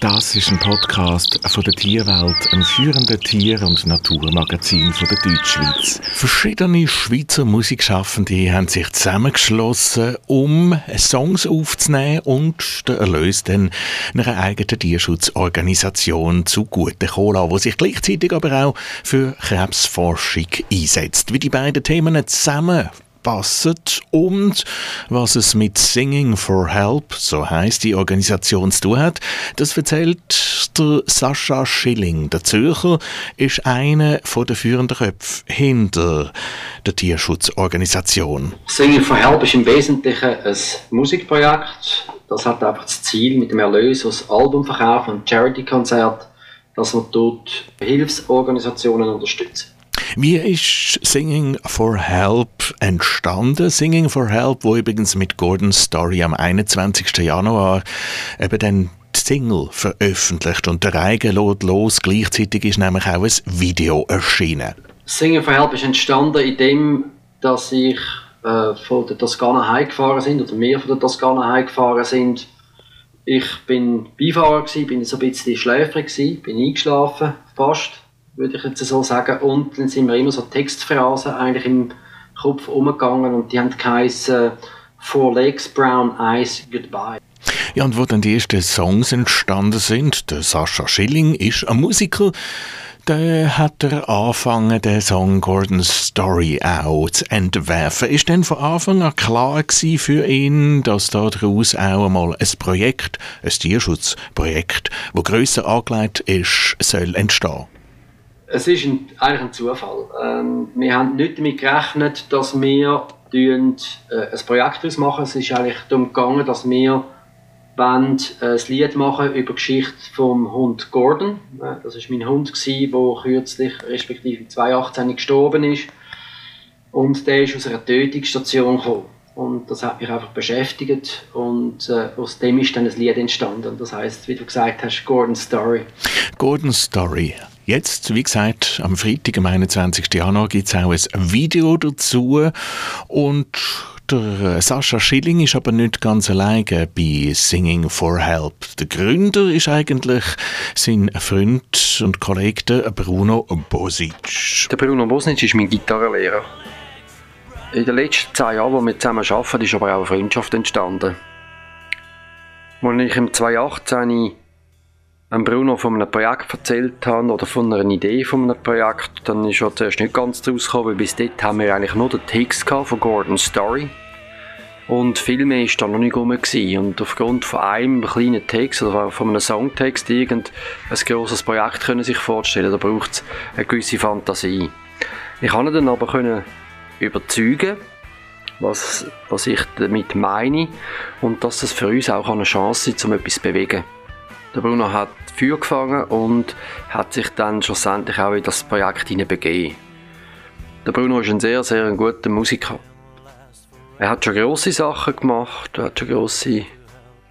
Das ist ein Podcast von der Tierwelt, einem führenden Tier- und Naturmagazin von der Deutschschweiz. Verschiedene Schweizer Musikschaffende haben sich zusammengeschlossen, um Songs aufzunehmen und den Erlös dann einer eigenen Tierschutzorganisation zugutekommen lassen, die sich gleichzeitig aber auch für Krebsforschung einsetzt. Wie die beiden Themen zusammen passen und was es mit Singing for Help, so heißt die Organisation, zu tun hat, das erzählt der Sascha Schilling. Der Zürcher ist einer der führenden Köpfe hinter der Tierschutzorganisation. Singing for Help ist im Wesentlichen ein Musikprojekt. Das hat einfach das Ziel, mit dem Erlös aus Albumverkauf und Charity-Konzert, dass man dort Hilfsorganisationen unterstützt. Wie ist Singing for Help entstanden? Singing for Help, wo übrigens mit Gordon Story am 21. Januar eben dann Single veröffentlicht und der Reigen lädt los. Gleichzeitig ist nämlich auch ein Video erschienen. Singing for Help ist entstanden, indem dass ich äh, von der Toskana heimgefahren sind oder wir von der Toskana heimgefahren sind. Ich bin Beifahrer gewesen, bin so ein bisschen schläfrig gewesen, bin eingeschlafen, fast würde ich jetzt so sagen. Und dann sind mir immer so Textphrasen eigentlich im Kopf umgegangen und die haben geheißen Four Legs, Brown Eyes, Goodbye. Ja, und wo dann die ersten Songs entstanden sind, der Sascha Schilling ist ein Musiker, der hat er angefangen, den Song Gordon's Story auch zu entwerfen. Ist denn von Anfang an klar gewesen für ihn, dass daraus auch einmal ein Projekt, ein Tierschutzprojekt, das grösser angelegt ist, soll entstehen? Es ist ein, eigentlich ein Zufall. Ähm, wir haben nicht damit gerechnet, dass wir äh, ein Projekt daraus machen. Es ist eigentlich darum gegangen, dass wir wollen, äh, ein Lied machen über die Geschichte vom Hund Gordon. Äh, das ist mein Hund der kürzlich, respektive 2018 gestorben ist. Und der ist aus einer Tötungsstation gekommen. Und das hat mich einfach beschäftigt und äh, aus dem ist dann ein Lied entstanden. Das heißt, wie du gesagt hast, Gordon's Story. Gordon's Story. Jetzt, wie gesagt, am Freitag, am 21. Januar, gibt es auch ein Video dazu. Und der Sascha Schilling ist aber nicht ganz alleine bei Singing for Help. Der Gründer ist eigentlich sein Freund und Kollege Bruno Bosic. Der Bruno Bosic ist mein Gitarrenlehrer. In den letzten zehn Jahren, wo wir zusammen arbeiten, ist aber auch eine Freundschaft entstanden. Als ich im 2018 einem Bruno von einem Projekt erzählt habe oder von einer Idee von einem Projekt, dann ist er zuerst nicht ganz daraus gekommen, weil bis dort haben wir eigentlich nur den Text von Gordon's Story. Und viel mehr war da noch nicht rum. Und aufgrund von einem kleinen Text oder von einem Songtext irgend ein grosses Projekt können sich vorstellen, da braucht es eine gewisse Fantasie. Ich konnte dann aber können überzeugen, was, was ich damit meine und dass es für uns auch eine Chance ist, um etwas zu bewegen. Der Bruno hat Feuer gefangen und hat sich dann schlussendlich auch in das Projekt hineinbegeben. Der Bruno ist ein sehr, sehr guter Musiker. Er hat schon grosse Sachen gemacht, er hat schon grosse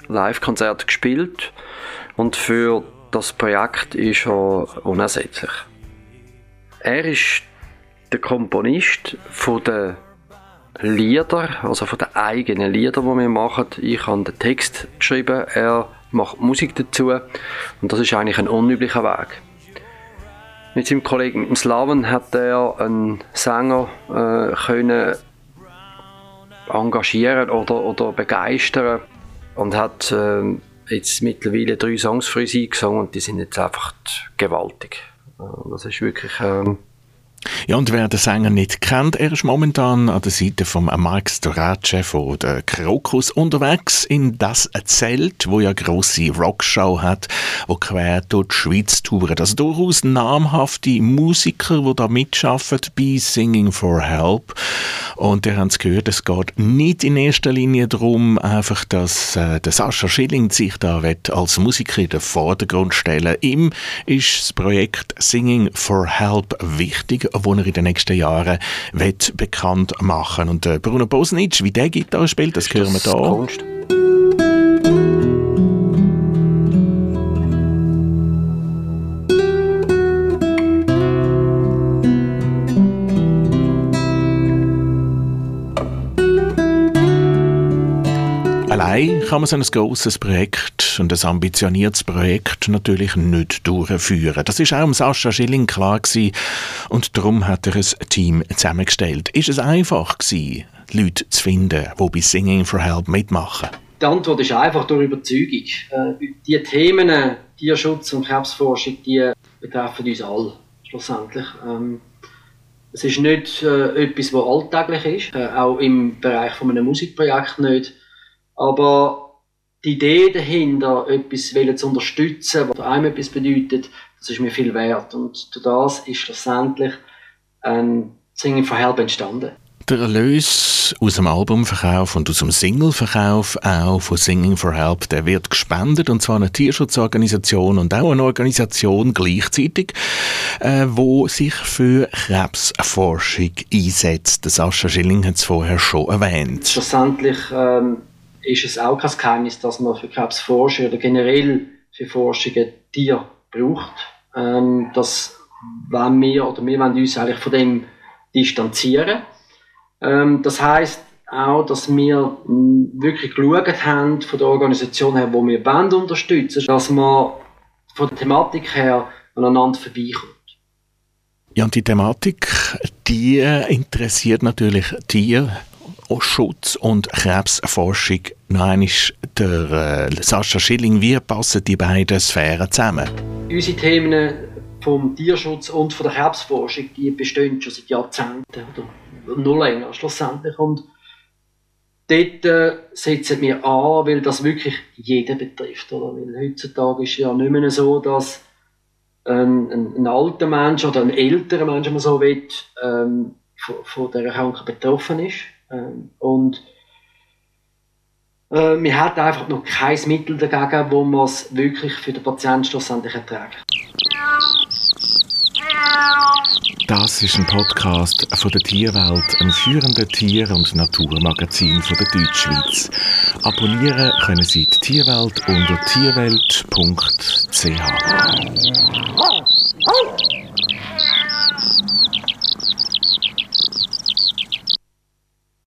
Live-Konzerte gespielt und für das Projekt ist er unersetzlich. Er ist der Komponist den Lieder, also von den eigenen Lieder, die wir machen. Ich habe den Text geschrieben, er macht Musik dazu und das ist eigentlich ein unüblicher Weg. Mit seinem Kollegen Slaven hat er einen Sänger äh, können engagieren oder, oder begeistern und hat äh, jetzt mittlerweile drei Songs für uns eingesungen und die sind jetzt einfach gewaltig. Äh, das ist wirklich äh, ja, und wer den Sänger nicht kennt, er ist momentan an der Seite von Mark Storace von der Krokus unterwegs in das Zelt, wo ja große Rockshow hat, wo quer durch die Schweiz touren. Also durchaus namhafte Musiker, die da mitschaffen bei Singing for Help. Und ihr habt es gehört, es geht nicht in erster Linie darum, einfach, dass äh, der Sascha Schilling sich da als Musiker in den Vordergrund stellen Ihm ist das Projekt Singing for Help wichtig, wo er in den nächsten Jahren wird bekannt machen Und äh, Bruno Bosnitsch, wie der Gitarre spielt, das hören wir da. Kunst. Allein kann man so ein grosses Projekt und ein ambitioniertes Projekt natürlich nicht durchführen. Das ist auch Sascha Schilling klar gewesen und darum hat er ein Team zusammengestellt. Ist es einfach gewesen, Leute zu finden, die bei Singing for Help mitmachen? Die Antwort ist einfach durch Überzeugung. Äh, die Themen Tierschutz und Krebsforschung, die betreffen uns alle schlussendlich. Ähm, es ist nicht äh, etwas, was alltäglich ist, äh, auch im Bereich von einem Musikprojekt nicht. Aber die Idee dahinter, etwas zu unterstützen, was einem etwas bedeutet, das ist mir viel wert. Und durch das ist schlussendlich ein Singing for Help entstanden. Der Erlös aus dem Albumverkauf und aus dem Singleverkauf auch von Singing for Help, der wird gespendet und zwar eine Tierschutzorganisation und auch eine Organisation gleichzeitig, äh, wo sich für Krebsforschung einsetzt. Sascha Schilling hat es vorher schon erwähnt. Schlussendlich ähm, ist es auch kein Geheimnis, dass man für Krebsforschung oder generell für Forschungen Tier braucht. Ähm, das wollen wir oder wir wollen uns eigentlich von dem distanzieren. Ähm, das heißt auch, dass wir wirklich geschaut haben von der Organisation her, wo wir Band unterstützen, dass man von der Thematik her aneinander vorbeikommt. Ja, und die Thematik, die interessiert natürlich Tier, Schutz und Krebsforschung. Nein, der äh, Sascha Schilling, wie passen die beiden Sphären zusammen? Unsere Themen vom Tierschutz und von der Krebsforschung, die bestehen schon seit Jahrzehnten oder noch länger schlussendlich. Und dort äh, setzen wir an, weil das wirklich jeden betrifft. Oder? Weil heutzutage ist es ja nicht mehr so, dass ein, ein, ein alter Mensch oder ein älterer Mensch, wenn man so will, ähm, von, von dieser Krankheit betroffen ist. Ähm, und äh, wir haben einfach noch kein Mittel dagegen, wo man es wirklich für den Patienten schlussendlich erträgt. Das ist ein Podcast von der Tierwelt, einem führenden Tier- und Naturmagazin von der Deutschschweiz. Abonnieren können Sie die Tierwelt unter tierwelt.ch.